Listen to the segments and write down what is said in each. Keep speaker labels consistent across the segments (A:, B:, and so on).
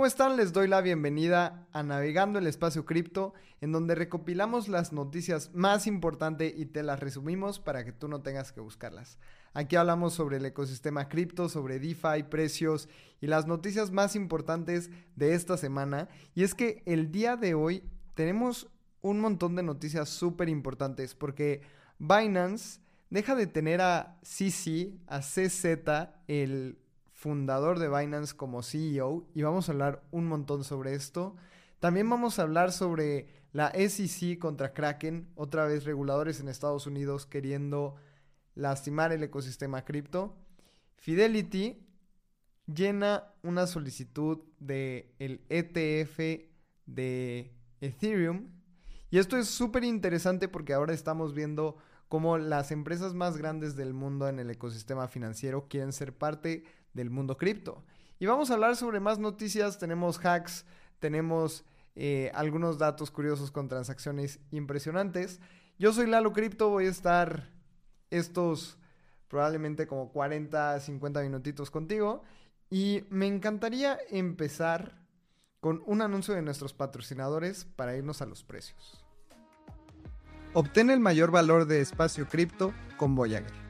A: ¿cómo están? Les doy la bienvenida a Navegando el Espacio Cripto, en donde recopilamos las noticias más importantes y te las resumimos para que tú no tengas que buscarlas. Aquí hablamos sobre el ecosistema cripto, sobre DeFi, precios y las noticias más importantes de esta semana. Y es que el día de hoy tenemos un montón de noticias súper importantes porque Binance deja de tener a CC, a CZ, el fundador de Binance como CEO, y vamos a hablar un montón sobre esto. También vamos a hablar sobre la SEC contra Kraken, otra vez reguladores en Estados Unidos queriendo lastimar el ecosistema cripto. Fidelity llena una solicitud de el ETF de Ethereum. Y esto es súper interesante porque ahora estamos viendo cómo las empresas más grandes del mundo en el ecosistema financiero quieren ser parte del mundo cripto. Y vamos a hablar sobre más noticias, tenemos hacks, tenemos eh, algunos datos curiosos con transacciones impresionantes. Yo soy Lalo Cripto, voy a estar estos probablemente como 40, 50 minutitos contigo. Y me encantaría empezar con un anuncio de nuestros patrocinadores para irnos a los precios. Obtén el mayor valor de espacio cripto con Voyager.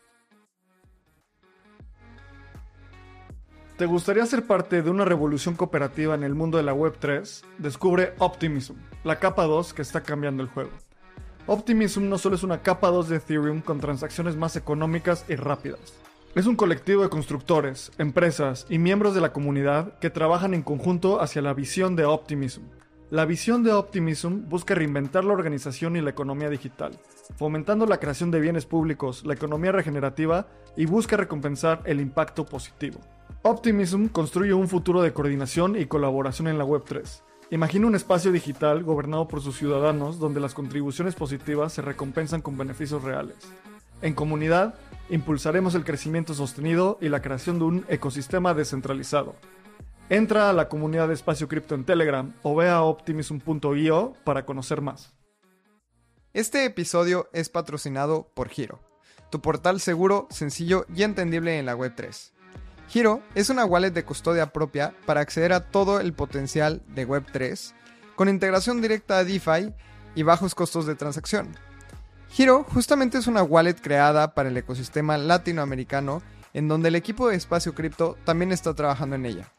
B: ¿Te gustaría ser parte de una revolución cooperativa en el mundo de la Web3? Descubre Optimism, la capa 2 que está cambiando el juego. Optimism no solo es una capa 2 de Ethereum con transacciones más económicas y rápidas. Es un colectivo de constructores, empresas y miembros de la comunidad que trabajan en conjunto hacia la visión de Optimism. La visión de Optimism busca reinventar la organización y la economía digital, fomentando la creación de bienes públicos, la economía regenerativa y busca recompensar el impacto positivo. Optimism construye un futuro de coordinación y colaboración en la Web3. Imagina un espacio digital gobernado por sus ciudadanos donde las contribuciones positivas se recompensan con beneficios reales. En comunidad, impulsaremos el crecimiento sostenido y la creación de un ecosistema descentralizado. Entra a la comunidad de Espacio Cripto en Telegram o ve a optimism.io para conocer más.
A: Este episodio es patrocinado por Giro, tu portal seguro, sencillo y entendible en la Web3. Giro es una wallet de custodia propia para acceder a todo el potencial de Web3, con integración directa a DeFi y bajos costos de transacción. Giro justamente es una wallet creada para el ecosistema latinoamericano, en donde el equipo de Espacio Cripto también está trabajando en ella.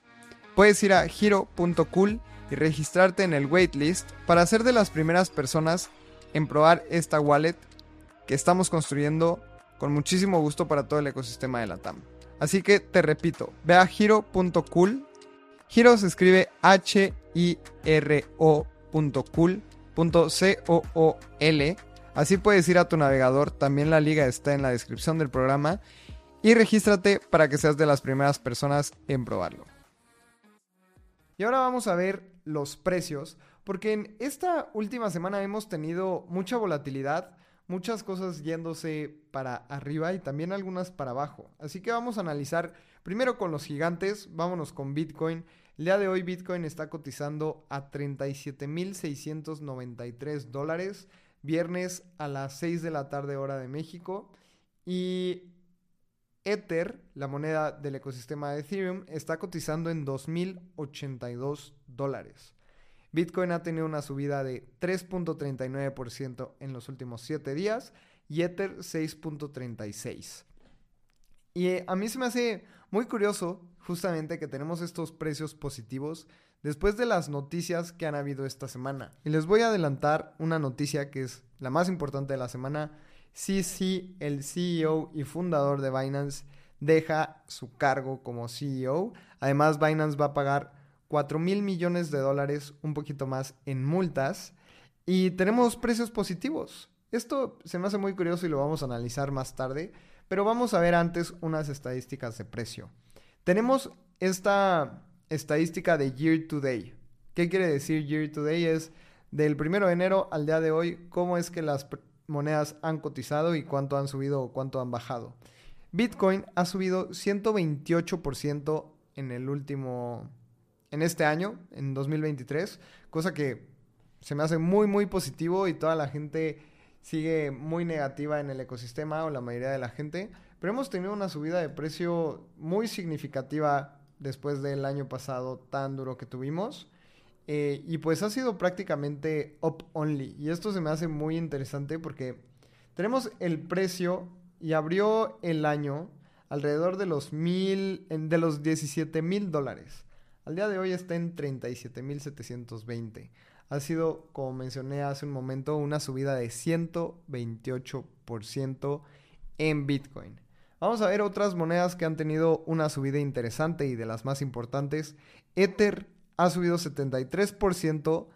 A: Puedes ir a giro.cool y registrarte en el waitlist para ser de las primeras personas en probar esta wallet que estamos construyendo con muchísimo gusto para todo el ecosistema de la TAM. Así que te repito, ve a hiro.cool. Hiro se escribe H-I-R-O.cool.c-o-o-l. Así puedes ir a tu navegador, también la liga está en la descripción del programa. Y regístrate para que seas de las primeras personas en probarlo. Y ahora vamos a ver los precios, porque en esta última semana hemos tenido mucha volatilidad muchas cosas yéndose para arriba y también algunas para abajo. Así que vamos a analizar primero con los gigantes, vámonos con Bitcoin. El día de hoy Bitcoin está cotizando a 37.693 dólares, viernes a las 6 de la tarde hora de México. Y Ether, la moneda del ecosistema de Ethereum, está cotizando en 2.082 dólares. Bitcoin ha tenido una subida de 3.39% en los últimos 7 días y Ether 6.36%. Y eh, a mí se me hace muy curioso justamente que tenemos estos precios positivos después de las noticias que han habido esta semana. Y les voy a adelantar una noticia que es la más importante de la semana. CC, el CEO y fundador de Binance, deja su cargo como CEO. Además, Binance va a pagar 4 mil millones de dólares, un poquito más en multas. Y tenemos precios positivos. Esto se me hace muy curioso y lo vamos a analizar más tarde, pero vamos a ver antes unas estadísticas de precio. Tenemos esta estadística de year to day. ¿Qué quiere decir year to day? Es del 1 de enero al día de hoy, cómo es que las monedas han cotizado y cuánto han subido o cuánto han bajado. Bitcoin ha subido 128% en el último, en este año, en 2023, cosa que se me hace muy, muy positivo y toda la gente sigue muy negativa en el ecosistema o la mayoría de la gente, pero hemos tenido una subida de precio muy significativa después del año pasado tan duro que tuvimos. Eh, y pues ha sido prácticamente up only. Y esto se me hace muy interesante porque tenemos el precio y abrió el año alrededor de los mil, de los 17 mil dólares. Al día de hoy está en 37 mil 720. Ha sido, como mencioné hace un momento, una subida de 128% en Bitcoin. Vamos a ver otras monedas que han tenido una subida interesante y de las más importantes. Ether ha subido 73%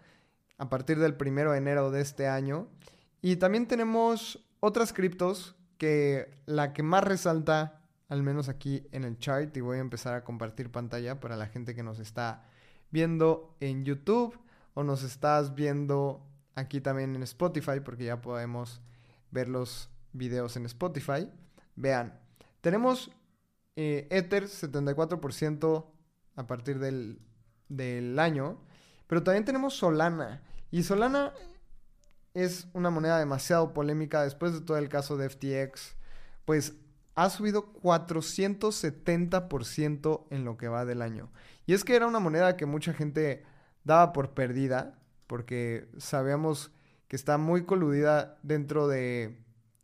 A: a partir del 1 de enero de este año. Y también tenemos otras criptos que la que más resalta al menos aquí en el chart, y voy a empezar a compartir pantalla para la gente que nos está viendo en YouTube o nos estás viendo aquí también en Spotify, porque ya podemos ver los videos en Spotify. Vean, tenemos eh, Ether 74% a partir del, del año, pero también tenemos Solana. Y Solana es una moneda demasiado polémica después de todo el caso de FTX. Pues ha subido 470% en lo que va del año. Y es que era una moneda que mucha gente daba por perdida, porque sabíamos que está muy coludida dentro de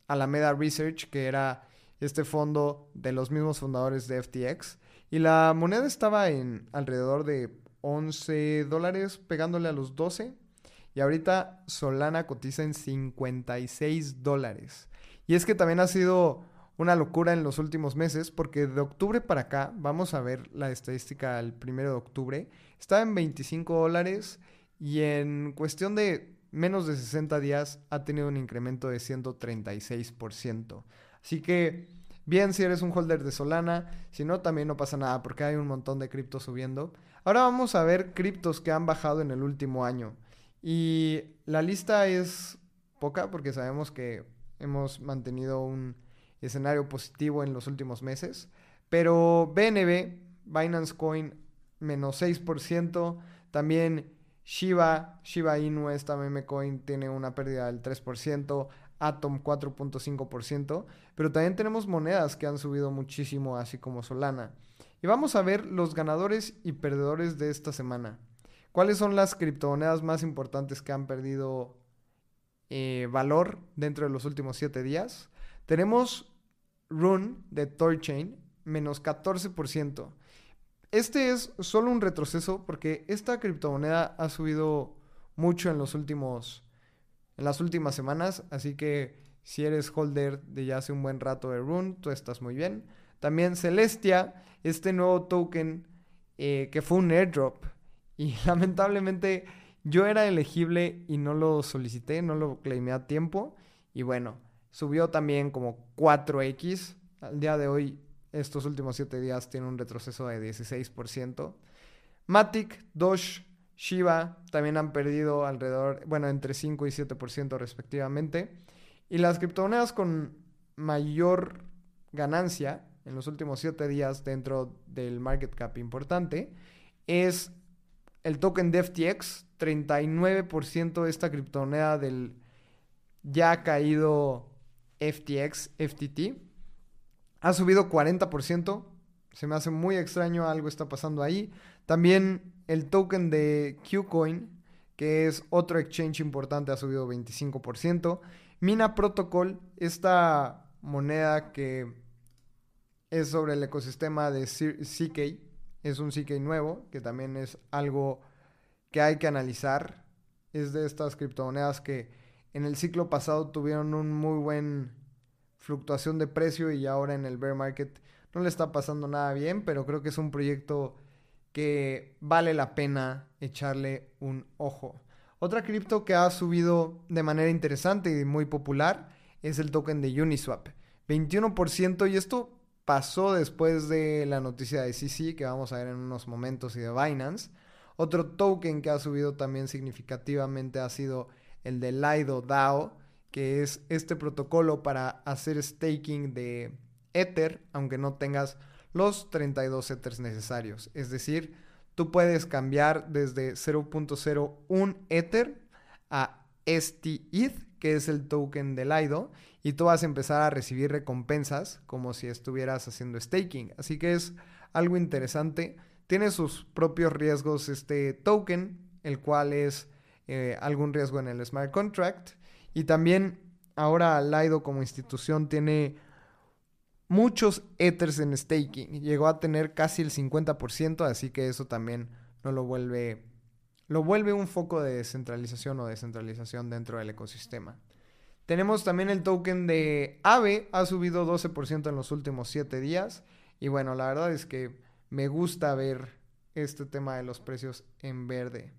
A: Alameda Research, que era este fondo de los mismos fundadores de FTX. Y la moneda estaba en alrededor de 11 dólares, pegándole a los 12. Y ahorita Solana cotiza en 56 dólares. Y es que también ha sido una locura en los últimos meses porque de octubre para acá, vamos a ver la estadística al primero de octubre, estaba en 25 dólares y en cuestión de menos de 60 días ha tenido un incremento de 136%. Así que bien si eres un holder de Solana, si no también no pasa nada porque hay un montón de criptos subiendo. Ahora vamos a ver criptos que han bajado en el último año. Y la lista es poca porque sabemos que hemos mantenido un escenario positivo en los últimos meses. Pero BNB, Binance Coin, menos 6%. También Shiba, Shiba Inu, esta meme coin, tiene una pérdida del 3%. Atom 4.5%. Pero también tenemos monedas que han subido muchísimo, así como Solana. Y vamos a ver los ganadores y perdedores de esta semana. ¿Cuáles son las criptomonedas más importantes que han perdido eh, valor dentro de los últimos 7 días? Tenemos Rune de Torchain, menos 14%. Este es solo un retroceso porque esta criptomoneda ha subido mucho en los últimos en las últimas semanas, así que si eres holder de ya hace un buen rato de Rune, tú estás muy bien. También Celestia, este nuevo token eh, que fue un airdrop y lamentablemente yo era elegible y no lo solicité, no lo claimé a tiempo y bueno, Subió también como 4X. Al día de hoy, estos últimos 7 días, tiene un retroceso de 16%. Matic, Doge, Shiba también han perdido alrededor, bueno, entre 5 y 7% respectivamente. Y las criptomonedas con mayor ganancia en los últimos 7 días dentro del market cap importante es el token de FTX, 39% de esta criptomoneda del ya caído FTX, FTT. Ha subido 40%. Se me hace muy extraño, algo está pasando ahí. También el token de Qcoin, que es otro exchange importante, ha subido 25%. Mina Protocol, esta moneda que es sobre el ecosistema de CK, es un CK nuevo, que también es algo que hay que analizar. Es de estas criptomonedas que en el ciclo pasado tuvieron un muy buen fluctuación de precio y ahora en el bear market no le está pasando nada bien, pero creo que es un proyecto que vale la pena echarle un ojo. Otra cripto que ha subido de manera interesante y muy popular es el token de Uniswap. 21% y esto pasó después de la noticia de CC que vamos a ver en unos momentos y de Binance. Otro token que ha subido también significativamente ha sido el de Lido DAO, que es este protocolo para hacer staking de Ether, aunque no tengas los 32 Ethers necesarios. Es decir, tú puedes cambiar desde 0.01 Ether a STETH, que es el token de Lido, y tú vas a empezar a recibir recompensas como si estuvieras haciendo staking. Así que es algo interesante. Tiene sus propios riesgos este token, el cual es eh, algún riesgo en el smart contract. Y también ahora Lido como institución tiene muchos ethers en staking. Llegó a tener casi el 50%, así que eso también no lo vuelve lo vuelve un foco de descentralización o descentralización dentro del ecosistema. Tenemos también el token de AVE, ha subido 12% en los últimos 7 días. Y bueno, la verdad es que me gusta ver este tema de los precios en verde.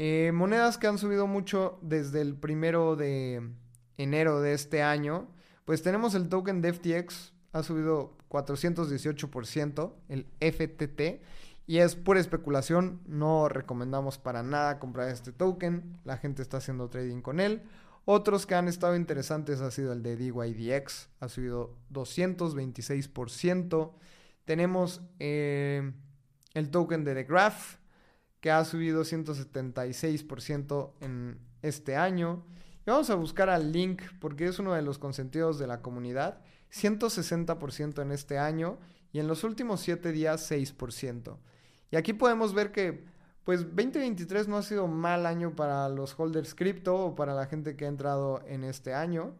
A: Eh, monedas que han subido mucho desde el primero de enero de este año. Pues tenemos el token de FTX, ha subido 418%, el FTT. Y es pura especulación, no recomendamos para nada comprar este token. La gente está haciendo trading con él. Otros que han estado interesantes ha sido el de DYDX, ha subido 226%. Tenemos eh, el token de The Graph, que ha subido 176% en este año. Y vamos a buscar al link porque es uno de los consentidos de la comunidad. 160% en este año y en los últimos 7 días 6%. Y aquí podemos ver que pues 2023 no ha sido mal año para los holders cripto o para la gente que ha entrado en este año.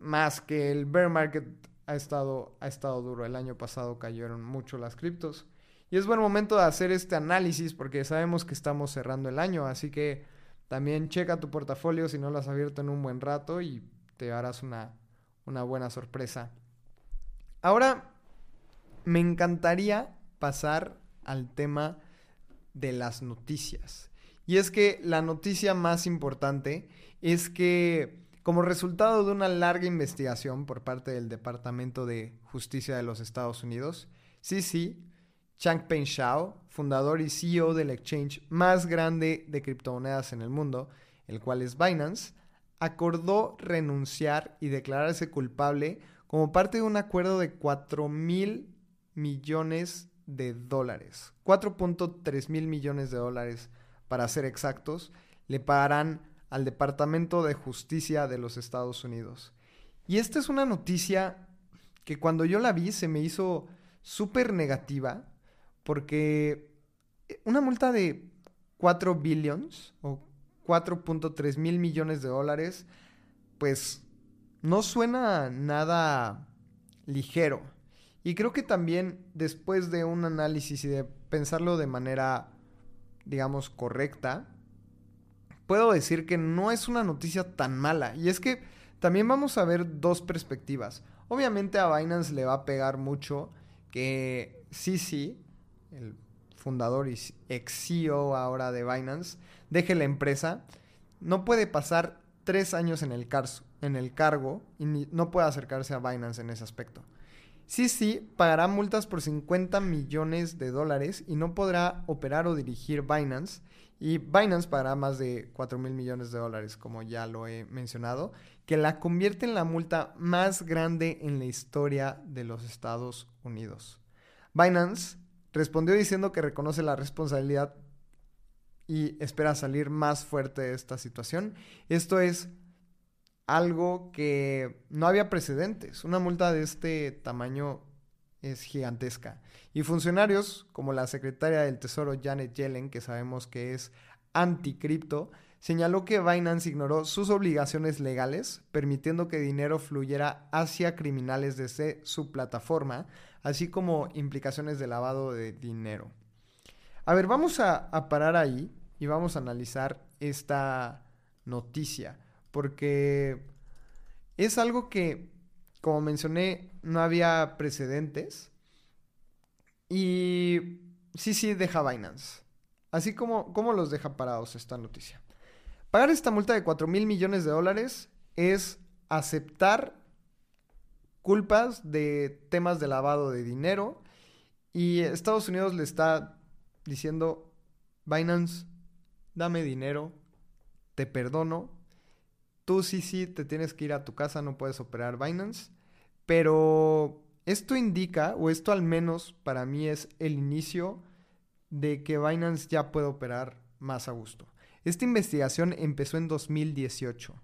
A: Más que el bear market ha estado, ha estado duro. El año pasado cayeron mucho las criptos. Y es buen momento de hacer este análisis porque sabemos que estamos cerrando el año. Así que también checa tu portafolio si no lo has abierto en un buen rato y te harás una, una buena sorpresa. Ahora, me encantaría pasar al tema de las noticias. Y es que la noticia más importante es que como resultado de una larga investigación por parte del Departamento de Justicia de los Estados Unidos, sí, Changpeng Shao, fundador y CEO del exchange más grande de criptomonedas en el mundo, el cual es Binance, acordó renunciar y declararse culpable como parte de un acuerdo de 4 mil millones de dólares. 4.3 mil millones de dólares, para ser exactos, le pagarán al Departamento de Justicia de los Estados Unidos. Y esta es una noticia que cuando yo la vi se me hizo súper negativa porque una multa de 4 billions o 4.3 mil millones de dólares, pues no suena nada ligero. Y creo que también después de un análisis y de pensarlo de manera, digamos, correcta, puedo decir que no es una noticia tan mala. Y es que también vamos a ver dos perspectivas. Obviamente a Binance le va a pegar mucho que sí, el fundador y ex CEO ahora de Binance, deje la empresa. No puede pasar tres años en el, cargo y no puede acercarse a Binance en ese aspecto. Sí, sí, pagará multas por 50 millones de dólares y no podrá operar o dirigir Binance. Y Binance pagará más de 4 mil millones de dólares, como ya lo he mencionado, que la convierte en la multa más grande en la historia de los Estados Unidos. Binance respondió diciendo que reconoce la responsabilidad y espera salir más fuerte de esta situación. Esto es algo que no había precedentes. Una multa de este tamaño es gigantesca. Y funcionarios como la secretaria del Tesoro Janet Yellen, que sabemos que es anticripto, señaló que Binance ignoró sus obligaciones legales, permitiendo que dinero fluyera hacia criminales desde su plataforma, así como implicaciones de lavado de dinero. A ver, vamos a, parar ahí y vamos a analizar esta noticia porque es algo que, como mencioné, no había precedentes. Y sí, sí deja Binance. Así como, ¿cómo los deja parados esta noticia? Pagar esta multa de 4 mil millones de dólares es aceptar culpas de temas de lavado de dinero. Y Estados Unidos le está diciendo, Binance, dame dinero, te perdono, tú sí, sí, te tienes que ir a tu casa, no puedes operar Binance, pero esto indica, o esto al menos para mí es el inicio de que Binance ya puede operar más a gusto. Esta investigación empezó en 2018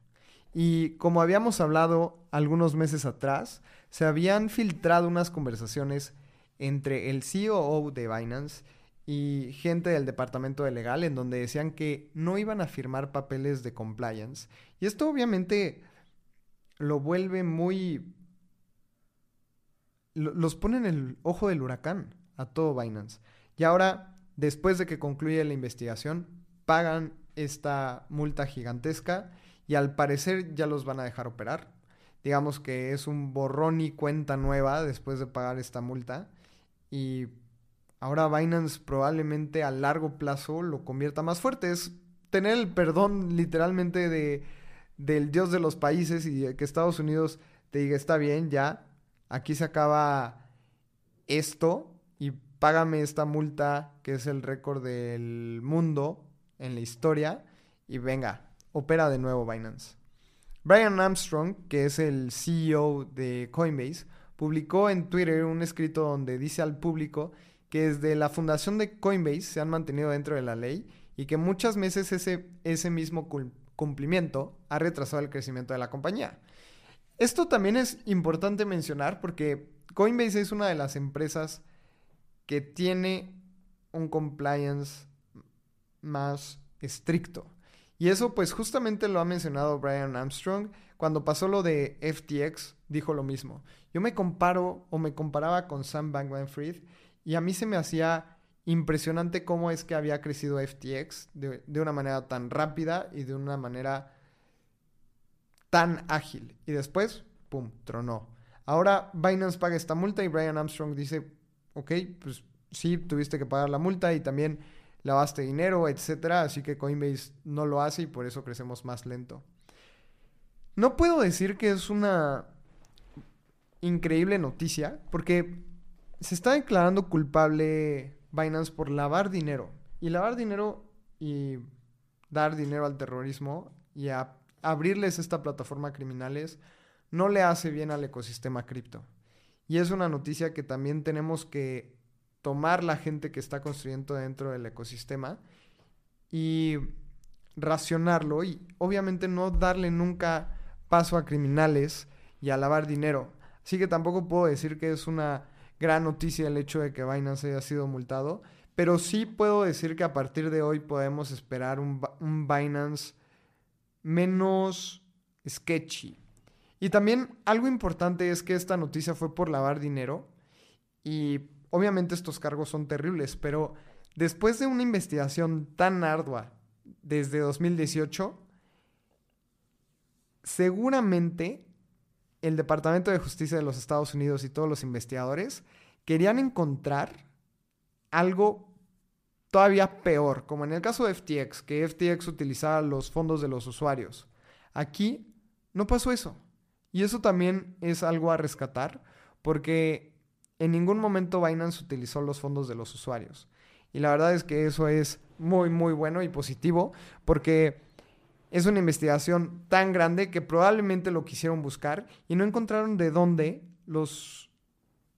A: y como habíamos hablado algunos meses atrás, se habían filtrado unas conversaciones entre el CEO de Binance y gente del departamento de legal en donde decían que no iban a firmar papeles de compliance. Y esto obviamente lo vuelve muy... los pone en el ojo del huracán a todo Binance. Y ahora, después de que concluye la investigación, pagan esta multa gigantesca y al parecer ya los van a dejar operar. Digamos que es un borrón y cuenta nueva después de pagar esta multa. Y ahora Binance probablemente a largo plazo lo convierta más fuerte. Es tener el perdón literalmente de, del dios de los países y que Estados Unidos te diga, está bien, ya, aquí se acaba esto y págame esta multa que es el récord del mundo en la historia y venga, opera de nuevo Binance. Brian Armstrong, que es el CEO de Coinbase, publicó en Twitter un escrito donde dice al público que desde la fundación de Coinbase se han mantenido dentro de la ley y que muchas veces ese, ese mismo cumplimiento ha retrasado el crecimiento de la compañía. Esto también es importante mencionar porque Coinbase es una de las empresas que tiene un compliance más estricto. Y eso pues justamente lo ha mencionado Brian Armstrong. Cuando pasó lo de FTX, dijo lo mismo. Yo me comparo o me comparaba con Sam Bankman-Fried y a mí se me hacía impresionante cómo es que había crecido FTX de, de una manera tan rápida y de una manera tan ágil. Y después, ¡pum!, tronó. Ahora Binance paga esta multa y Brian Armstrong dice, ok, pues sí, tuviste que pagar la multa y también lavaste dinero, etcétera. Así que Coinbase no lo hace y por eso crecemos más lento. No puedo decir que es una increíble noticia, porque se está declarando culpable Binance por lavar dinero. Y lavar dinero y dar dinero al terrorismo y abrirles esta plataforma a criminales no le hace bien al ecosistema cripto. Y es una noticia que también tenemos que tomar la gente que está construyendo dentro del ecosistema y racionarlo y obviamente no darle nunca paso a criminales y a lavar dinero. Así que tampoco puedo decir que es una gran noticia el hecho de que Binance haya sido multado, pero sí puedo decir que a partir de hoy podemos esperar un, un Binance menos sketchy. Y también algo importante es que esta noticia fue por lavar dinero y Obviamente estos cargos son terribles, pero después de una investigación tan ardua desde 2018, seguramente el Departamento de Justicia de los Estados Unidos y todos los investigadores querían encontrar algo todavía peor, como en el caso de FTX, que FTX utilizaba los fondos de los usuarios. Aquí no pasó eso. Y eso también es algo a rescatar, porque en ningún momento Binance utilizó los fondos de los usuarios. Y la verdad es que eso es muy, muy bueno y positivo porque es una investigación tan grande que probablemente lo quisieron buscar y no encontraron de dónde los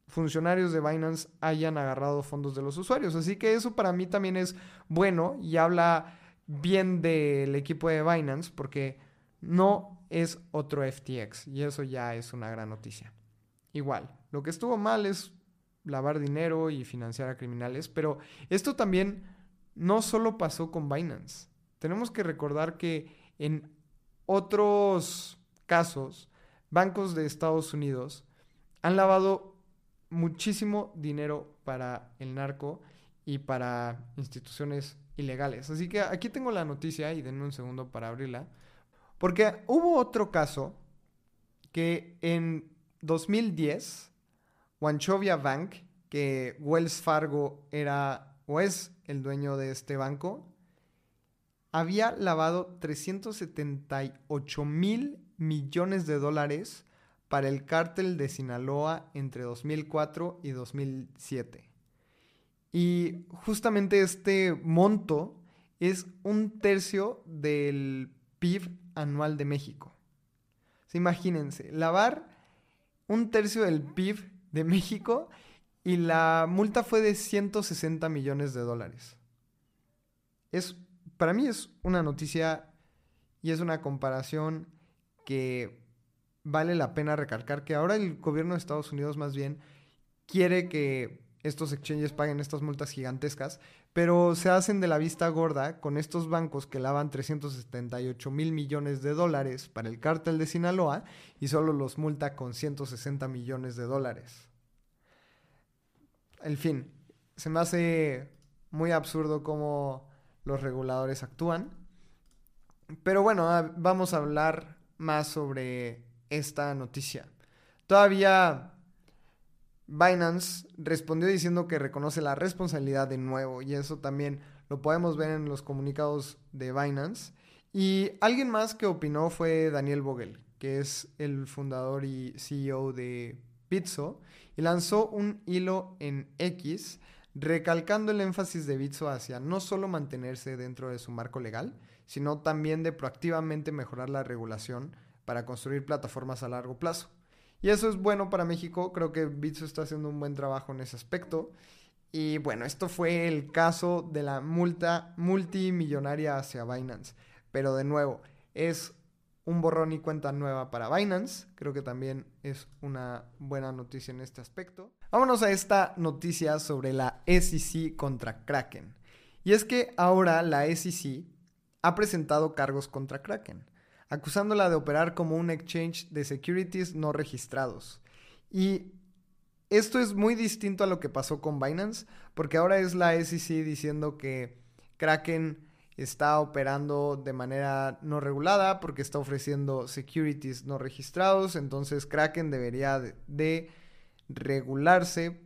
A: funcionarios de Binance hayan agarrado fondos de los usuarios. Así que eso para mí también es bueno y habla bien del equipo de Binance porque no es otro FTX y eso ya es una gran noticia. Igual, lo que estuvo mal es lavar dinero y financiar a criminales, pero esto también no solo pasó con Binance. Tenemos que recordar que en otros casos, bancos de Estados Unidos han lavado muchísimo dinero para el narco y para instituciones ilegales. Así que aquí tengo la noticia y denme un segundo para abrirla. Porque hubo otro caso que en 2010, Wanchovia Bank, que Wells Fargo era o es el dueño de este banco, había lavado 378 mil millones de dólares para el cártel de Sinaloa entre 2004 y 2007. Y justamente este monto es un tercio del PIB anual de México. imagínense, lavar un tercio del PIB de México y la multa fue de 160 millones de dólares. Es, para mí es una noticia y es una comparación que vale la pena recalcar que ahora el gobierno de Estados Unidos más bien quiere que estos exchanges paguen estas multas gigantescas, pero se hacen de la vista gorda con estos bancos que lavan 378 mil millones de dólares para el cártel de Sinaloa y solo los multa con 160 millones de dólares. En fin, se me hace muy absurdo cómo los reguladores actúan. Pero bueno, ah, vamos a hablar más sobre esta noticia. Todavía Binance respondió diciendo que reconoce la responsabilidad de nuevo y eso también lo podemos ver en los comunicados de Binance. Y alguien más que opinó fue Daniel Vogel, que es el fundador y CEO de Bitso, y lanzó un hilo en X recalcando el énfasis de Bitso hacia no solo mantenerse dentro de su marco legal, sino también de proactivamente mejorar la regulación para construir plataformas a largo plazo. Y eso es bueno para México. Creo que Bitso está haciendo un buen trabajo en ese aspecto. Y bueno, esto fue el caso de la multa multimillonaria hacia Binance. Pero de nuevo, es un borrón y cuenta nueva para Binance. Creo que también es una buena noticia en este aspecto. Vámonos a esta noticia sobre la SEC contra Kraken. Y es que ahora la SEC ha presentado cargos contra Kraken acusándola de operar como un exchange de securities no registrados. Y esto es muy distinto a lo que pasó con Binance, porque ahora es la SEC diciendo que Kraken está operando de manera no regulada porque está ofreciendo securities no registrados, entonces Kraken debería de, regularse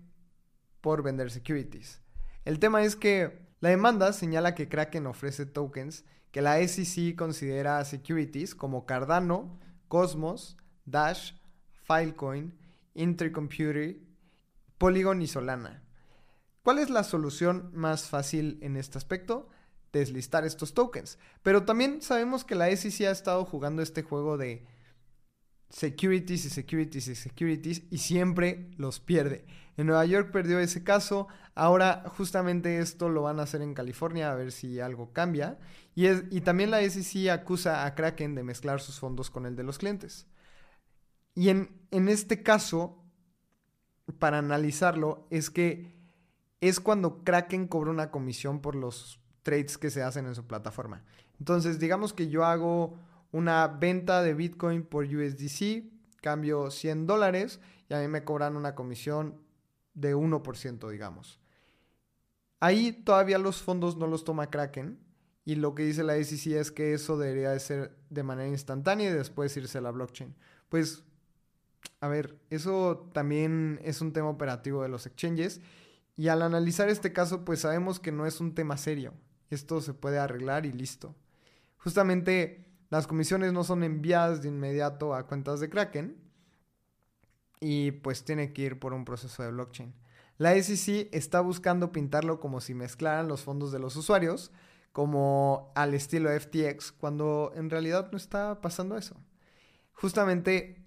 A: por vender securities. El tema es que la demanda señala que Kraken ofrece tokens que la SEC considera securities como Cardano, Cosmos, Dash, Filecoin, Intercomputer, Polygon y Solana. ¿Cuál es la solución más fácil en este aspecto? Deslistar estos tokens. Pero también sabemos que la SEC ha estado jugando este juego de securities y securities y securities y siempre los pierde. En Nueva York perdió ese caso, ahora justamente esto lo van a hacer en California a ver si algo cambia. Y, es, y también la SEC acusa a Kraken de mezclar sus fondos con el de los clientes. Y en, en este caso, para analizarlo, es que es cuando Kraken cobra una comisión por los trades que se hacen en su plataforma. Entonces, digamos que yo hago una venta de Bitcoin por USDC, cambio 100 dólares y a mí me cobran una comisión de 1%, digamos. Ahí todavía los fondos no los toma Kraken y lo que dice la SEC es que eso debería de ser de manera instantánea y después irse a la blockchain. Pues, a ver, eso también es un tema operativo de los exchanges y al analizar este caso pues sabemos que no es un tema serio. Esto se puede arreglar y listo. Justamente las comisiones no son enviadas de inmediato a cuentas de Kraken y pues tiene que ir por un proceso de blockchain. La SEC está buscando pintarlo como si mezclaran los fondos de los usuarios, como al estilo FTX, cuando en realidad no está pasando eso. Justamente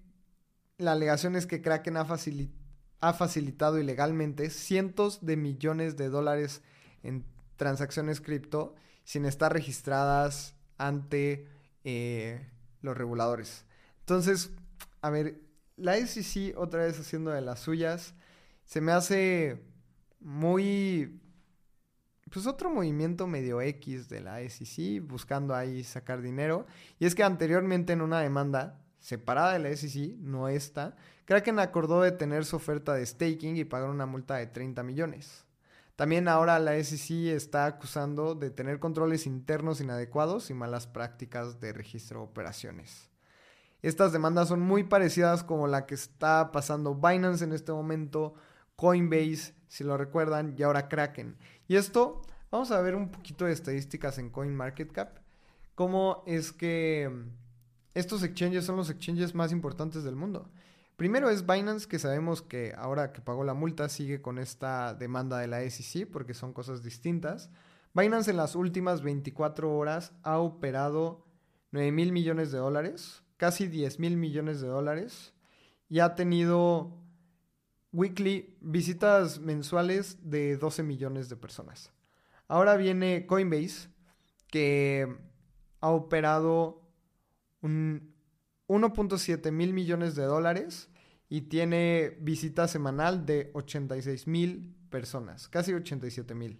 A: la alegación es que Kraken ha, facilitado ilegalmente cientos de millones de dólares en transacciones cripto sin estar registradas ante eh, los reguladores. Entonces, a ver, la SEC otra vez haciendo de las suyas, se me hace muy, pues otro movimiento medio X de la SEC, buscando ahí sacar dinero. Y es que anteriormente en una demanda separada de la SEC, no esta, Kraken acordó detener su oferta de staking y pagar una multa de 30 millones. También ahora la SEC está acusando de tener controles internos inadecuados y malas prácticas de registro de operaciones. Estas demandas son muy parecidas como la que está pasando Binance en este momento Coinbase, si lo recuerdan, y ahora Kraken. Y esto, vamos a ver un poquito de estadísticas en CoinMarketCap. Cómo es que estos exchanges son los exchanges más importantes del mundo. Primero es Binance, que sabemos que ahora que pagó la multa sigue con esta demanda de la SEC porque son cosas distintas. Binance en las últimas 24 horas ha operado 9 mil millones de dólares, casi 10 mil millones de dólares, y ha tenido weekly visitas mensuales de 12 millones de personas. Ahora viene Coinbase, que ha operado un 1.7 mil millones de dólares y tiene visita semanal de 86 mil personas, casi 87 mil.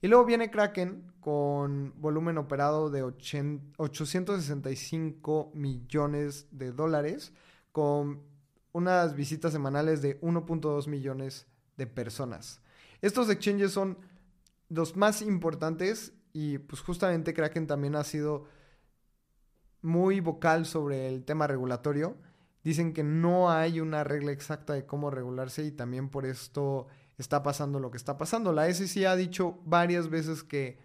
A: Y luego viene Kraken con volumen operado de 865 millones de dólares, con unas visitas semanales de 1.2 millones de personas. Estos exchanges son los más importantes y pues justamente Kraken también ha sido muy vocal sobre el tema regulatorio. Dicen que no hay una regla exacta de cómo regularse y también por esto está pasando lo que está pasando. La SEC ha dicho varias veces que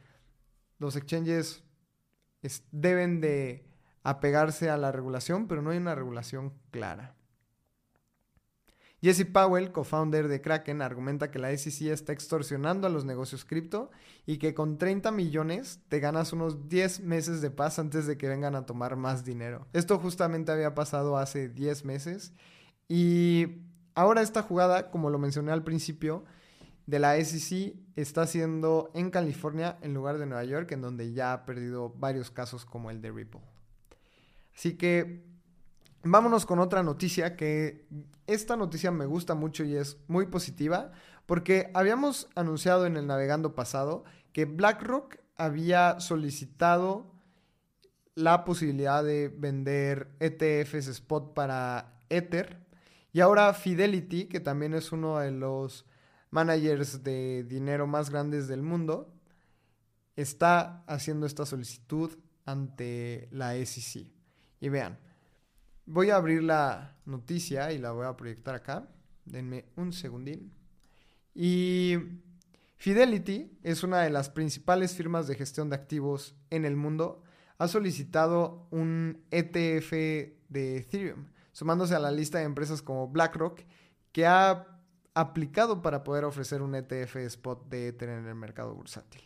A: los exchanges deben de apegarse a la regulación, pero no hay una regulación clara. Jesse Powell, co-founder de Kraken, argumenta que la SEC está extorsionando a los negocios cripto y que con 30 millones te ganas unos 10 meses de paz antes de que vengan a tomar más dinero. Esto justamente había pasado hace 10 meses y Ahora esta jugada, como lo mencioné al principio, de la SEC está siendo en California en lugar de Nueva York, en donde ya ha perdido varios casos como el de Ripple. Así que vámonos con otra noticia que esta noticia me gusta mucho y es muy positiva porque habíamos anunciado en el navegando pasado que BlackRock había solicitado la posibilidad de vender ETFs spot para Ether y ahora Fidelity, que también es uno de los managers de dinero más grandes del mundo, está haciendo esta solicitud ante la SEC. Y vean, voy a abrir la noticia y la voy a proyectar acá. Denme un segundín. Y Fidelity es una de las principales firmas de gestión de activos en el mundo. Ha solicitado un ETF de Ethereum sumándose a la lista de empresas como BlackRock, que ha aplicado para poder ofrecer un ETF spot de Ether en el mercado bursátil.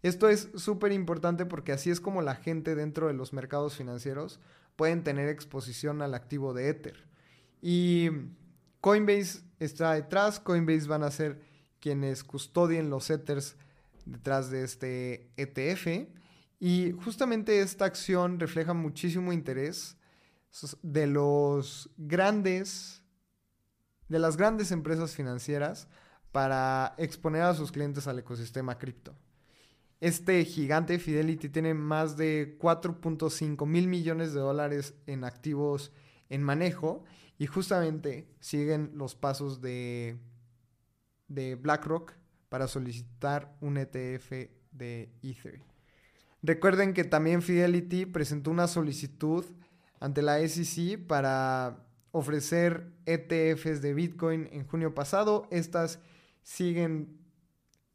A: Esto es súper importante porque así es como la gente dentro de los mercados financieros pueden tener exposición al activo de Ether. Y Coinbase está detrás, Coinbase van a ser quienes custodien los Ethers detrás de este ETF. Y justamente esta acción refleja muchísimo interés de los grandes, de las grandes empresas financieras para exponer a sus clientes al ecosistema cripto. Este gigante Fidelity tiene más de 4.5 mil millones de dólares en activos en manejo y justamente siguen los pasos de, de BlackRock para solicitar un ETF de Ether. Recuerden que también Fidelity presentó una solicitud ante la SEC para ofrecer ETFs de Bitcoin en junio pasado. Estas siguen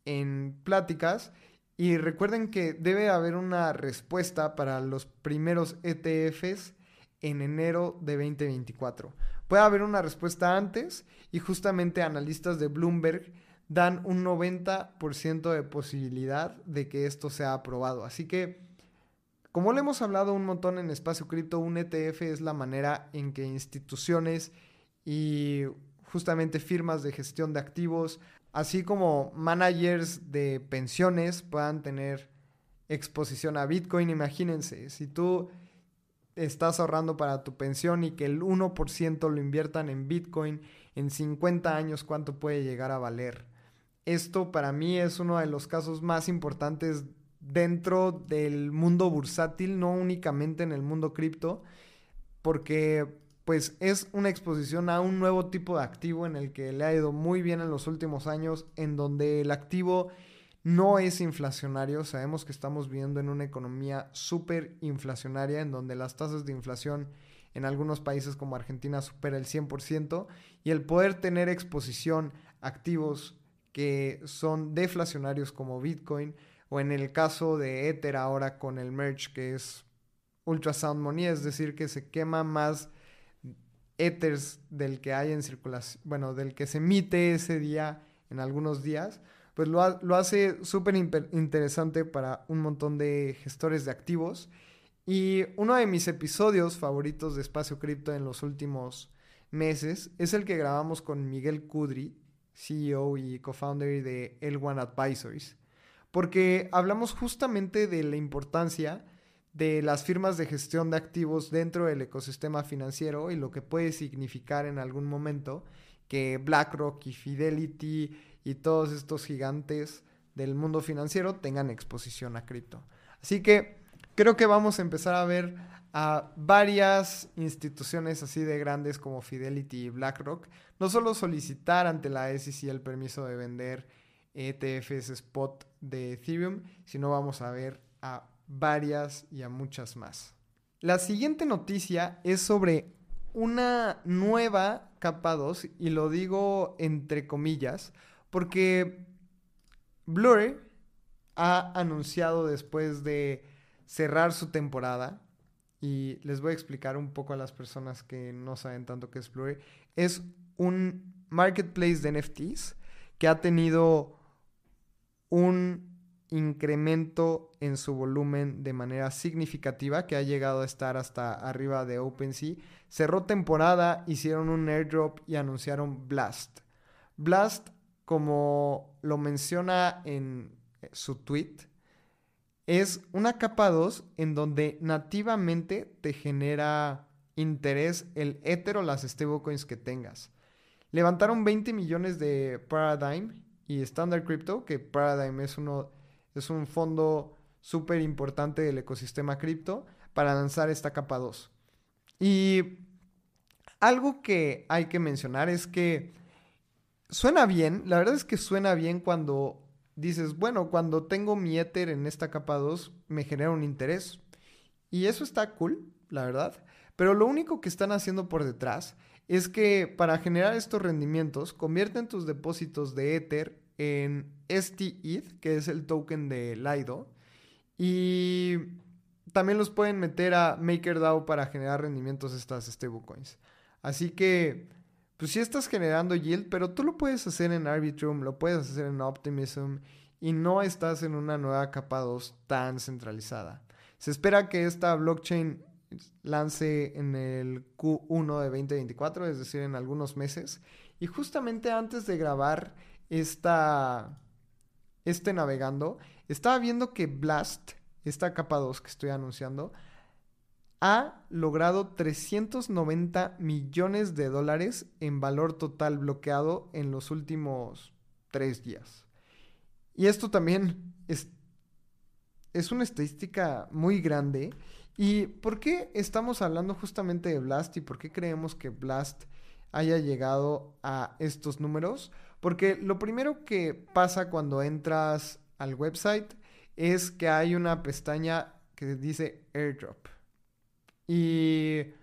A: en pláticas. Y recuerden que debe haber una respuesta para los primeros ETFs en enero de 2024. Puede haber una respuesta antes y justamente analistas de Bloomberg dan un 90% de posibilidad de que esto sea aprobado. Así que como le hemos hablado un montón en Espacio Cripto, un ETF es la manera en que instituciones y justamente firmas de gestión de activos, así como managers de pensiones puedan tener exposición a Bitcoin. Imagínense, si tú estás ahorrando para tu pensión y que el 1% lo inviertan en Bitcoin, en 50 años, ¿cuánto puede llegar a valer? Esto para mí es uno de los casos más importantes dentro del mundo bursátil, no únicamente en el mundo cripto, porque pues es una exposición a un nuevo tipo de activo en el que le ha ido muy bien en los últimos años, en donde el activo no es inflacionario. Sabemos que estamos viviendo en una economía súper inflacionaria, en donde las tasas de inflación en algunos países como Argentina supera el 100%, y el poder tener exposición activos que son deflacionarios como Bitcoin o en el caso de Ether ahora con el merge que es ultrasound money, es decir, que se quema más Ethers del que hay en circulación, bueno, del que se emite ese día en algunos días, pues lo, lo hace súper interesante para un montón de gestores de activos. Y uno de mis episodios favoritos de Espacio Cripto en los últimos meses es el que grabamos con Miguel Kudri, CEO y co-founder de L1 Advisories, porque hablamos justamente de la importancia de las firmas de gestión de activos dentro del ecosistema financiero y lo que puede significar en algún momento que BlackRock y Fidelity y todos estos gigantes del mundo financiero tengan exposición a cripto. Así que creo que vamos a empezar a ver a varias instituciones así de grandes como Fidelity y BlackRock, no solo solicitar ante la SEC el permiso de vender ETFs spot de Ethereum, sino vamos a ver a varias y a muchas más. La siguiente noticia es sobre una nueva capa 2 y lo digo entre comillas porque Blur ha anunciado después de cerrar su temporada y les voy a explicar un poco a las personas que no saben tanto qué es Blur. Es un marketplace de NFTs que ha tenido un incremento en su volumen de manera significativa que ha llegado a estar hasta arriba de OpenSea. Cerró temporada, hicieron un airdrop y anunciaron Blast. Blast, como lo menciona en su tweet, es una capa 2 en donde nativamente te genera interés el Ether o las stablecoins que tengas. Levantaron 20 millones de Paradigm y Standard Crypto, que Paradigm es uno es un fondo súper importante del ecosistema cripto para lanzar esta capa 2. Y algo que hay que mencionar es que suena bien, la verdad es que suena bien cuando dices, bueno, cuando tengo mi Ether en esta capa 2 me genera un interés. Y eso está cool, la verdad. Pero lo único que están haciendo por detrás es que para generar estos rendimientos convierten tus depósitos de Ether en STETH, que es el token de Lido. Y también los pueden meter a MakerDAO para generar rendimientos estas stablecoins. Así que, pues sí estás generando yield, pero tú lo puedes hacer en Arbitrum, lo puedes hacer en Optimism y no estás en una nueva capa 2 tan centralizada. Se espera que esta blockchain lance en el Q1 de 2024, es decir, en algunos meses. Y justamente antes de grabar esta, este navegando, estaba viendo que Blast, esta capa 2 que estoy anunciando, ha logrado 390 millones de dólares en valor total bloqueado en los últimos tres días. Y esto también es, es una estadística muy grande. ¿Y por qué estamos hablando justamente de Blast y por qué creemos que Blast haya llegado a estos números? Porque lo primero que pasa cuando entras al website es que hay una pestaña que dice airdrop. Y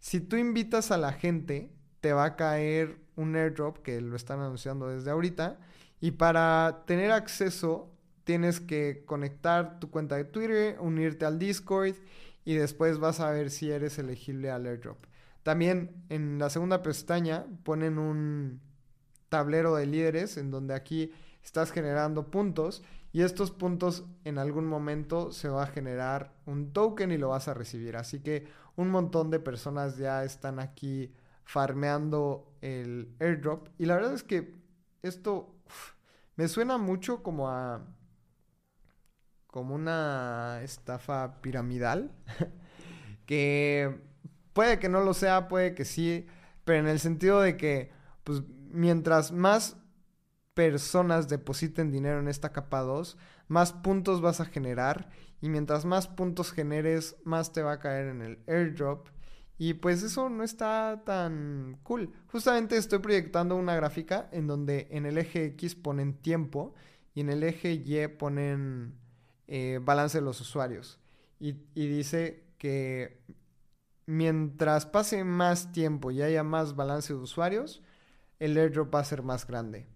A: si tú invitas a la gente, te va a caer un airdrop que lo están anunciando desde ahorita. Y para tener acceso, tienes que conectar tu cuenta de Twitter, unirte al Discord y después vas a ver si eres elegible al airdrop. También en la segunda pestaña ponen un, tablero de líderes en donde aquí estás generando puntos y estos puntos en algún momento se va a generar un token y lo vas a recibir. Así que un montón de personas ya están aquí farmeando el airdrop y la verdad es que esto me suena mucho como a como una estafa piramidal que puede que no lo sea, puede que sí, pero en el sentido de que pues mientras más personas depositen dinero en esta capa 2, más puntos vas a generar y mientras más puntos generes, más te va a caer en el airdrop. Y pues eso no está tan cool. Justamente estoy proyectando una gráfica en donde en el eje X ponen tiempo y en el eje Y ponen eh, balance de los usuarios. Y, y dice que mientras pase más tiempo y haya más balance de usuarios, el airdrop va a ser más grande.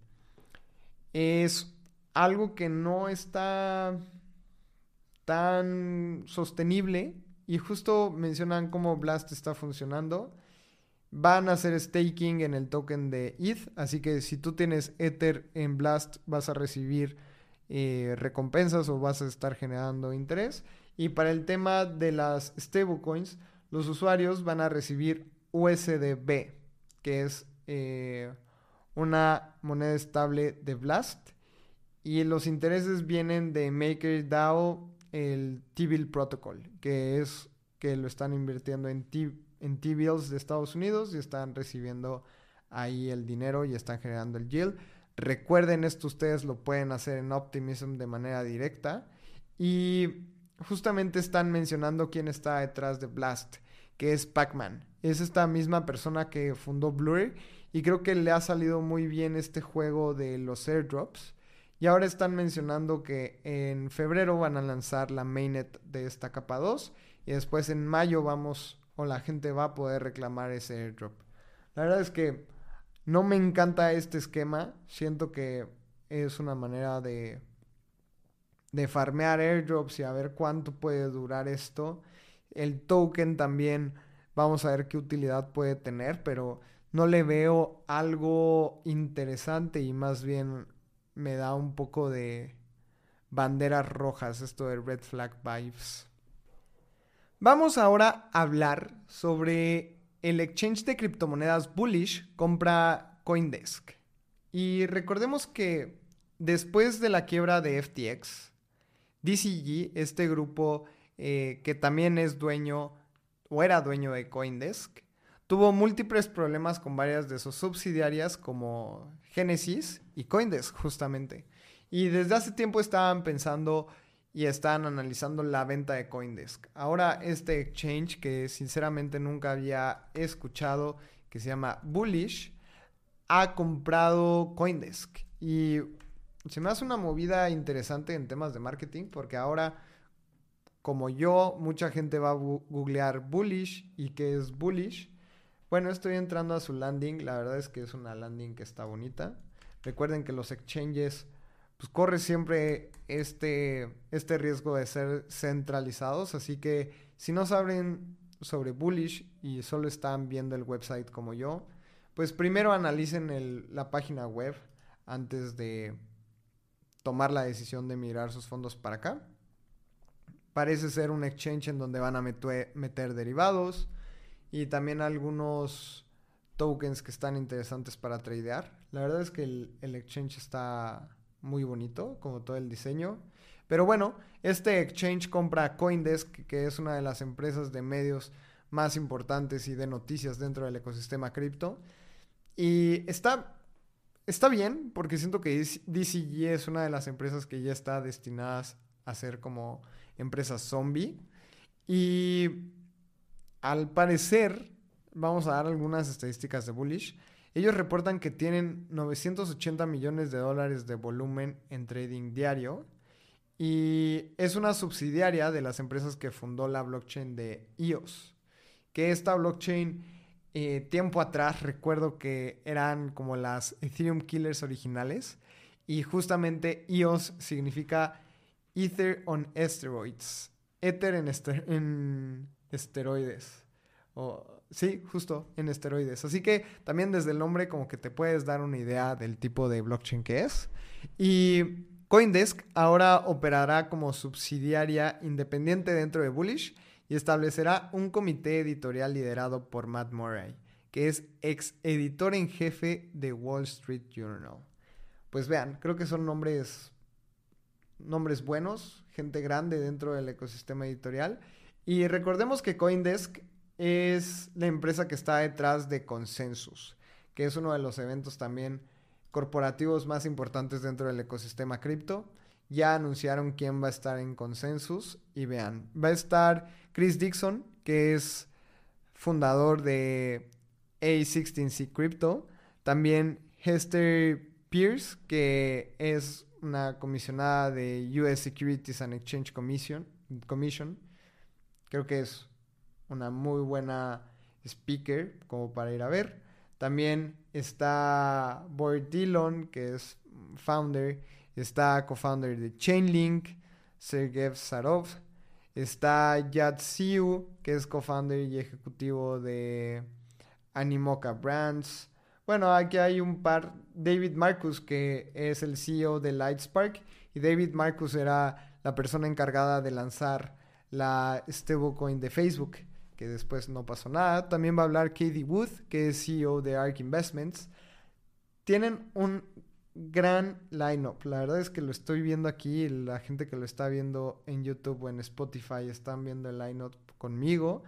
A: Es algo que no está tan sostenible y justo mencionan cómo Blast está funcionando. Van a hacer staking en el token de ETH, así que si tú tienes Ether en Blast vas a recibir eh, recompensas o vas a estar generando interés. Y para el tema de las stablecoins, los usuarios van a recibir USDB, que es eh, una moneda estable de Blast. Y los intereses vienen de MakerDAO, el T-Bill Protocol, que es que lo están invirtiendo en T-Bills de Estados Unidos y están recibiendo ahí el dinero y están generando el yield. Recuerden esto, ustedes lo pueden hacer en Optimism de manera directa. Y justamente están mencionando quién está detrás de Blast, que es Pac-Man. Es esta misma persona que fundó Blur y creo que le ha salido muy bien este juego de los airdrops. Y ahora están mencionando que en febrero van a lanzar la mainnet de esta capa 2 y después en mayo vamos o la gente va a poder reclamar ese airdrop. La verdad es que no me encanta este esquema. Siento que es una manera de, de farmear airdrops y a ver cuánto puede durar esto. El token también, vamos a ver qué utilidad puede tener, pero no le veo algo interesante y más bien me da un poco de banderas rojas, esto de red flag vibes. Vamos ahora a hablar sobre el exchange de criptomonedas Bullish compra Coindesk. Y recordemos que después de la quiebra de FTX, DCG, este grupo eh, que también es dueño o era dueño de Coindesk, tuvo múltiples problemas con varias de sus subsidiarias como Genesis y Coindesk justamente. Y desde hace tiempo estaban pensando y estaban analizando la venta de Coindesk. Ahora este exchange que sinceramente nunca había escuchado, que se llama Bullish, ha comprado Coindesk. Y se me hace una movida interesante en temas de marketing porque ahora, como yo, mucha gente va a googlear Bullish y qué es Bullish. Bueno, estoy entrando a su landing. La verdad es que es una landing que está bonita. Recuerden que los exchanges, pues corre siempre este, este riesgo de ser centralizados. Así que si no saben sobre Bullish y solo están viendo el website como yo, pues primero analicen la página web antes de tomar la decisión de migrar sus fondos para acá. Parece ser un exchange en donde van a meter derivados y también algunos tokens que están interesantes para tradear. La verdad es que el, exchange está muy bonito, como todo el diseño. Pero bueno, este exchange compra Coindesk, que es una de las empresas de medios más importantes y de noticias dentro del ecosistema cripto. Y está, está bien, porque siento que DCG es una de las empresas que ya está destinadas a ser como empresas zombie. Y al parecer, vamos a dar algunas estadísticas de Bullish. Ellos reportan que tienen 980 millones de dólares de volumen en trading diario y es una subsidiaria de las empresas que fundó la blockchain de EOS. Que esta blockchain, eh, tiempo atrás, recuerdo que eran como las Ethereum Killers originales y justamente EOS significa Ether on Steroids. Ether en, en esteroides. O, sí, justo en esteroides. Así que también desde el nombre como que te puedes dar una idea del tipo de blockchain que es. Y Coindesk ahora operará como subsidiaria independiente dentro de Bullish y establecerá un comité editorial liderado por Matt Murray, que es ex editor en jefe de Wall Street Journal. Pues vean, creo que son nombres nombres buenos, gente grande dentro del ecosistema editorial y recordemos que Coindesk es la empresa que está detrás de Consensus, que es uno de los eventos también corporativos más importantes dentro del ecosistema cripto. Ya anunciaron quién va a estar en Consensus y vean, va a estar Chris Dixon, que es fundador de A16C Crypto, también Hester Pierce, que es una comisionada de US Securities and Exchange Commission, Creo que es una muy buena speaker como para ir a ver. También está Boyd Dillon, que es founder. Está co-founder de Chainlink, Sergey Sarov. Está Yat Siu, que es co-founder y ejecutivo de Animoca Brands. Bueno, aquí hay un par. David Marcus, que es el CEO de Lightspark. Y David Marcus era la persona encargada de lanzar la stablecoin de Facebook, que después no pasó nada. También va a hablar Katie Wood, que es CEO de ARK Investments. Tienen un gran lineup. La verdad es que lo estoy viendo aquí. La gente que lo está viendo en YouTube o en Spotify están viendo el lineup conmigo.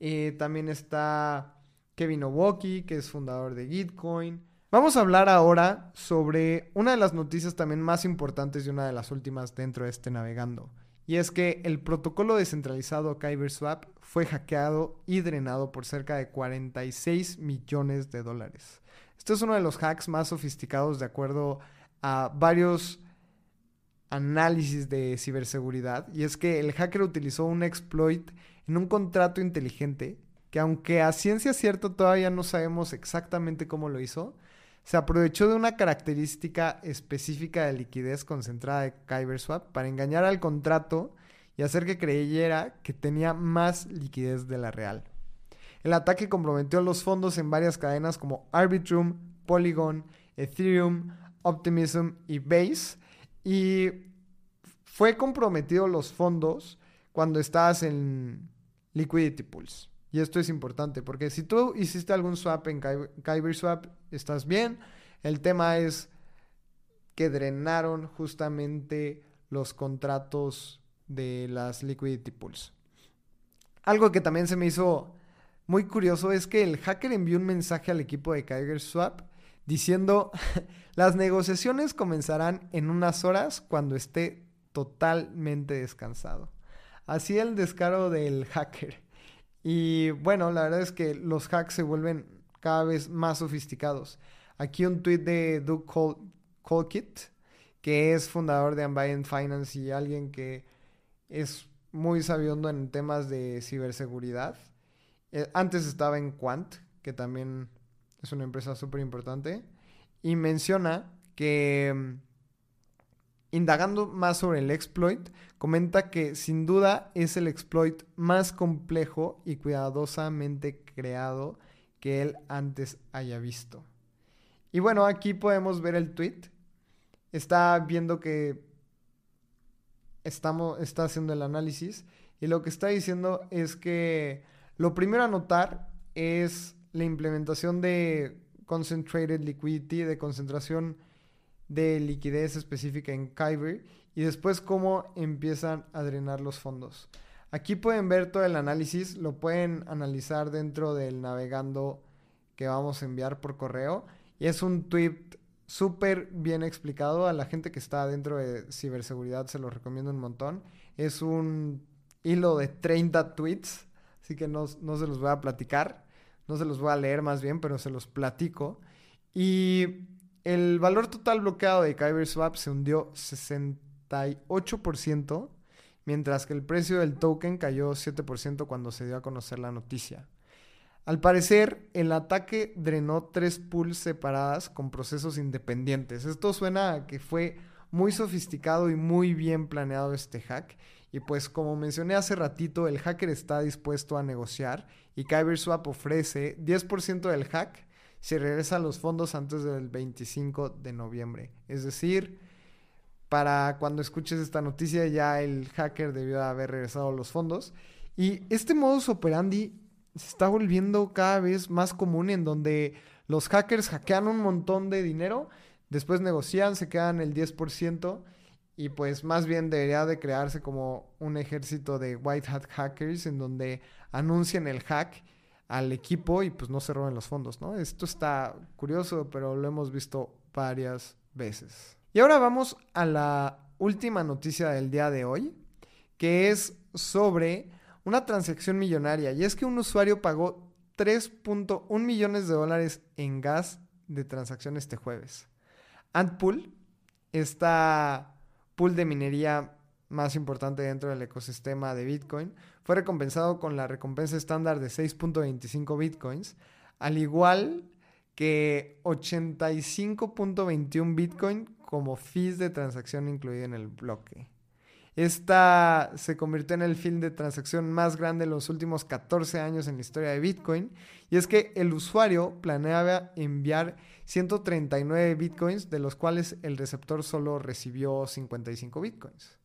A: Eh, también está Kevin Owoki, que es fundador de Gitcoin. Vamos a hablar ahora sobre una de las noticias también más importantes y una de las últimas dentro de este navegando. Y es que el protocolo descentralizado KyberSwap fue hackeado y drenado por cerca de 46 millones de dólares. Esto es uno de los hacks más sofisticados de acuerdo a varios análisis de ciberseguridad. Y es que el hacker utilizó un exploit en un contrato inteligente que aunque a ciencia cierta todavía no sabemos exactamente cómo lo hizo, se aprovechó de una característica específica de liquidez concentrada de KyberSwap para engañar al contrato y hacer que creyera que tenía más liquidez de la real. El ataque comprometió los fondos en varias cadenas como Arbitrum, Polygon, Ethereum, Optimism y Base y fue comprometido los fondos cuando estabas en Liquidity Pools. Y esto es importante porque si tú hiciste algún swap en KyberSwap, estás bien. El tema es que drenaron justamente los contratos de las liquidity pools. Algo que también se me hizo muy curioso es que el hacker envió un mensaje al equipo de KyberSwap diciendo las negociaciones comenzarán en unas horas cuando esté totalmente descansado. Así el descaro del hacker. Y bueno, la verdad es que los hacks se vuelven cada vez más sofisticados. Aquí un tweet de Doug Colkit, que es fundador de Ambient Finance y alguien que es muy sabiondo en temas de ciberseguridad. Eh, antes estaba en Quant, que también es una empresa súper importante, y menciona que mm, Indagando más sobre el exploit, comenta que sin duda es el exploit más complejo y cuidadosamente creado que él antes haya visto. Y bueno, aquí podemos ver el tweet. Está viendo que estamos, está haciendo el análisis y lo que está diciendo es que lo primero a notar es la implementación de concentrated liquidity, de concentración de liquidez específica en Kyber y después cómo empiezan a drenar los fondos. Aquí pueden ver todo el análisis, lo pueden analizar dentro del navegando que vamos a enviar por correo y es un tweet súper bien explicado a la gente que está dentro de ciberseguridad, se lo recomiendo un montón. Es un hilo de 30 tweets, así que no, no se los voy a platicar, no se los voy a leer más bien, pero se los platico. Y el valor total bloqueado de KyberSwap se hundió 68%, mientras que el precio del token cayó 7% cuando se dio a conocer la noticia. Al parecer, el ataque drenó tres pools separadas con procesos independientes. Esto suena a que fue muy sofisticado y muy bien planeado este hack. Y pues como mencioné hace ratito, el hacker está dispuesto a negociar y KyberSwap ofrece 10% del hack si regresan los fondos antes del 25 de noviembre. Es decir, para cuando escuches esta noticia ya el hacker debió haber regresado los fondos. Y este modus operandi se está volviendo cada vez más común en donde los hackers hackean un montón de dinero, después negocian, se quedan el 10% y pues más bien debería de crearse como un ejército de white hat hackers en donde anuncian el hack al equipo y pues no se roben los fondos, ¿no? Esto está curioso, pero lo hemos visto varias veces. Y ahora vamos a la última noticia del día de hoy, que es sobre una transacción millonaria. Y es que un usuario pagó 3.1 millones de dólares en gas de transacción este jueves. Antpool, esta pool de minería más importante dentro del ecosistema de Bitcoin, fue recompensado con la recompensa estándar de 6.25 Bitcoins, al igual que 85.21 Bitcoin como fees de transacción incluido en el bloque. Esta se convirtió en el fin de transacción más grande en los últimos 14 años en la historia de Bitcoin. Y es que el usuario planeaba enviar 139 Bitcoins, de los cuales el receptor solo recibió 55 Bitcoins.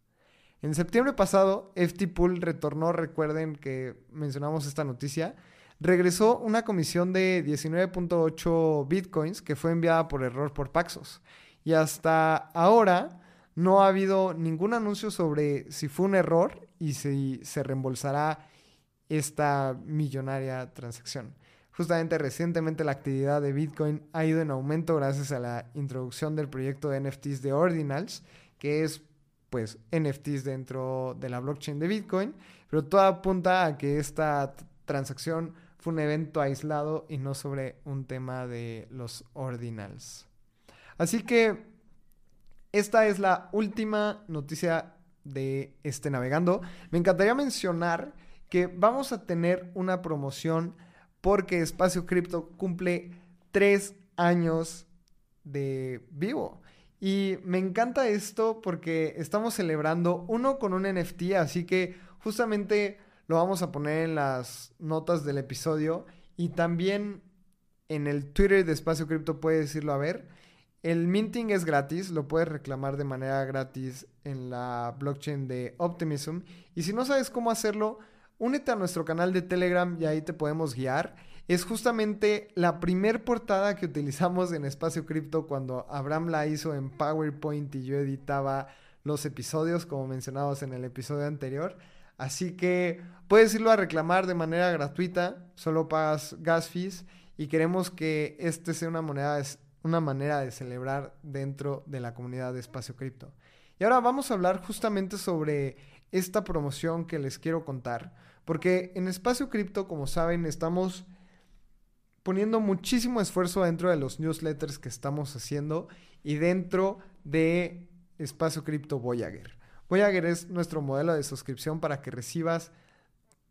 A: En septiembre pasado, FT Pool retornó, recuerden que mencionamos esta noticia, regresó una comisión de 19.8 Bitcoins que fue enviada por error por Paxos. Y hasta ahora no ha habido ningún anuncio sobre si fue un error y si se reembolsará esta millonaria transacción. Justamente recientemente la actividad de Bitcoin ha ido en aumento gracias a la introducción del proyecto de NFTs de Ordinals, que es pues NFTs dentro de la blockchain de Bitcoin, pero todo apunta a que esta transacción fue un evento aislado y no sobre un tema de los Ordinals. Así que esta es la última noticia de este navegando. Me encantaría mencionar que vamos a tener una promoción porque Espacio Cripto cumple tres años de vivo. Y me encanta esto porque estamos celebrando uno con un NFT, así que justamente lo vamos a poner en las notas del episodio y también en el Twitter de Espacio Cripto puedes irlo a ver. El minting es gratis, lo puedes reclamar de manera gratis en la blockchain de Optimism. Y si no sabes cómo hacerlo, únete a nuestro canal de Telegram y ahí te podemos guiar. Es justamente la primer portada que utilizamos en Espacio Cripto cuando Abraham la hizo en PowerPoint y yo editaba los episodios, como mencionabas en el episodio anterior. Así que puedes irlo a reclamar de manera gratuita, solo pagas gas fees y queremos que este sea una moneda una manera de celebrar dentro de la comunidad de Espacio Cripto. Y ahora vamos a hablar justamente sobre esta promoción que les quiero contar, porque en Espacio Cripto, como saben, estamos poniendo muchísimo esfuerzo dentro de los newsletters que estamos haciendo y dentro de Espacio Cripto Voyager. Voyager es nuestro modelo de suscripción para que recibas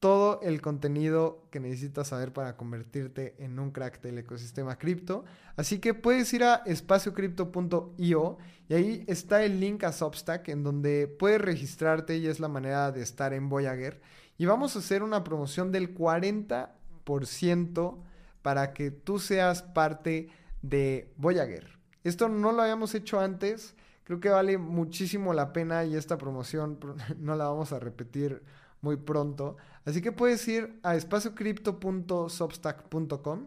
A: todo el contenido que necesitas saber para convertirte en un crack del ecosistema cripto. Así que puedes ir a espaciocrypto.io y ahí está el link a Substack en donde puedes registrarte y es la manera de estar en Voyager. Y vamos a hacer una promoción del 40% para que tú seas parte de Voyager. Esto no lo habíamos hecho antes. Creo que vale muchísimo la pena y esta promoción no la vamos a repetir muy pronto. Así que puedes ir a espaciocrypto.substack.com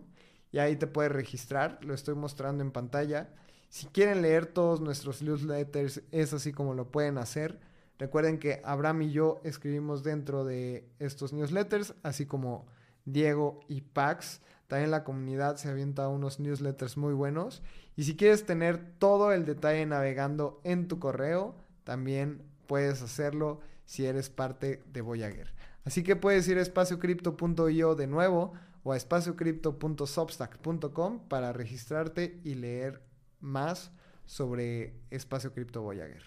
A: y ahí te puedes registrar. Lo estoy mostrando en pantalla. Si quieren leer todos nuestros newsletters, es así como lo pueden hacer. Recuerden que Abraham y yo escribimos dentro de estos newsletters, así como Diego y Pax. También la comunidad se avienta unos newsletters muy buenos. Y si quieres tener todo el detalle navegando en tu correo, también puedes hacerlo si eres parte de Voyager. Así que puedes ir a espaciocrypto.io de nuevo o a espaciocrypto.substack.com para registrarte y leer más sobre Espacio Cripto Voyager.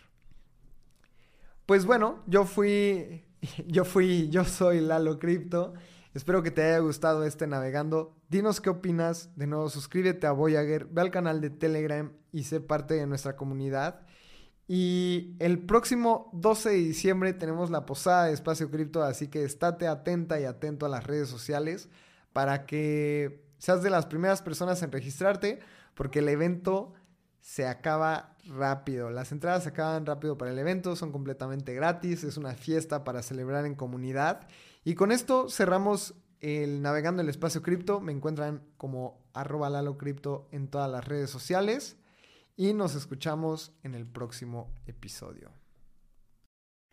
A: Pues bueno, yo fui, yo fui, yo soy Lalo Cripto. Espero que te haya gustado este navegando. Dinos qué opinas. De nuevo, suscríbete a Voyager, ve al canal de Telegram y sé parte de nuestra comunidad. Y el próximo 12 de diciembre tenemos la posada de Espacio Cripto, así que estate atenta y atento a las redes sociales para que seas de las primeras personas en registrarte, porque el evento se acaba rápido. Las entradas se acaban rápido para el evento, son completamente gratis, es una fiesta para celebrar en comunidad. Y con esto cerramos el Navegando el Espacio Cripto. Me encuentran como arroba Lalo Cripto en todas las redes sociales y nos escuchamos en el próximo episodio.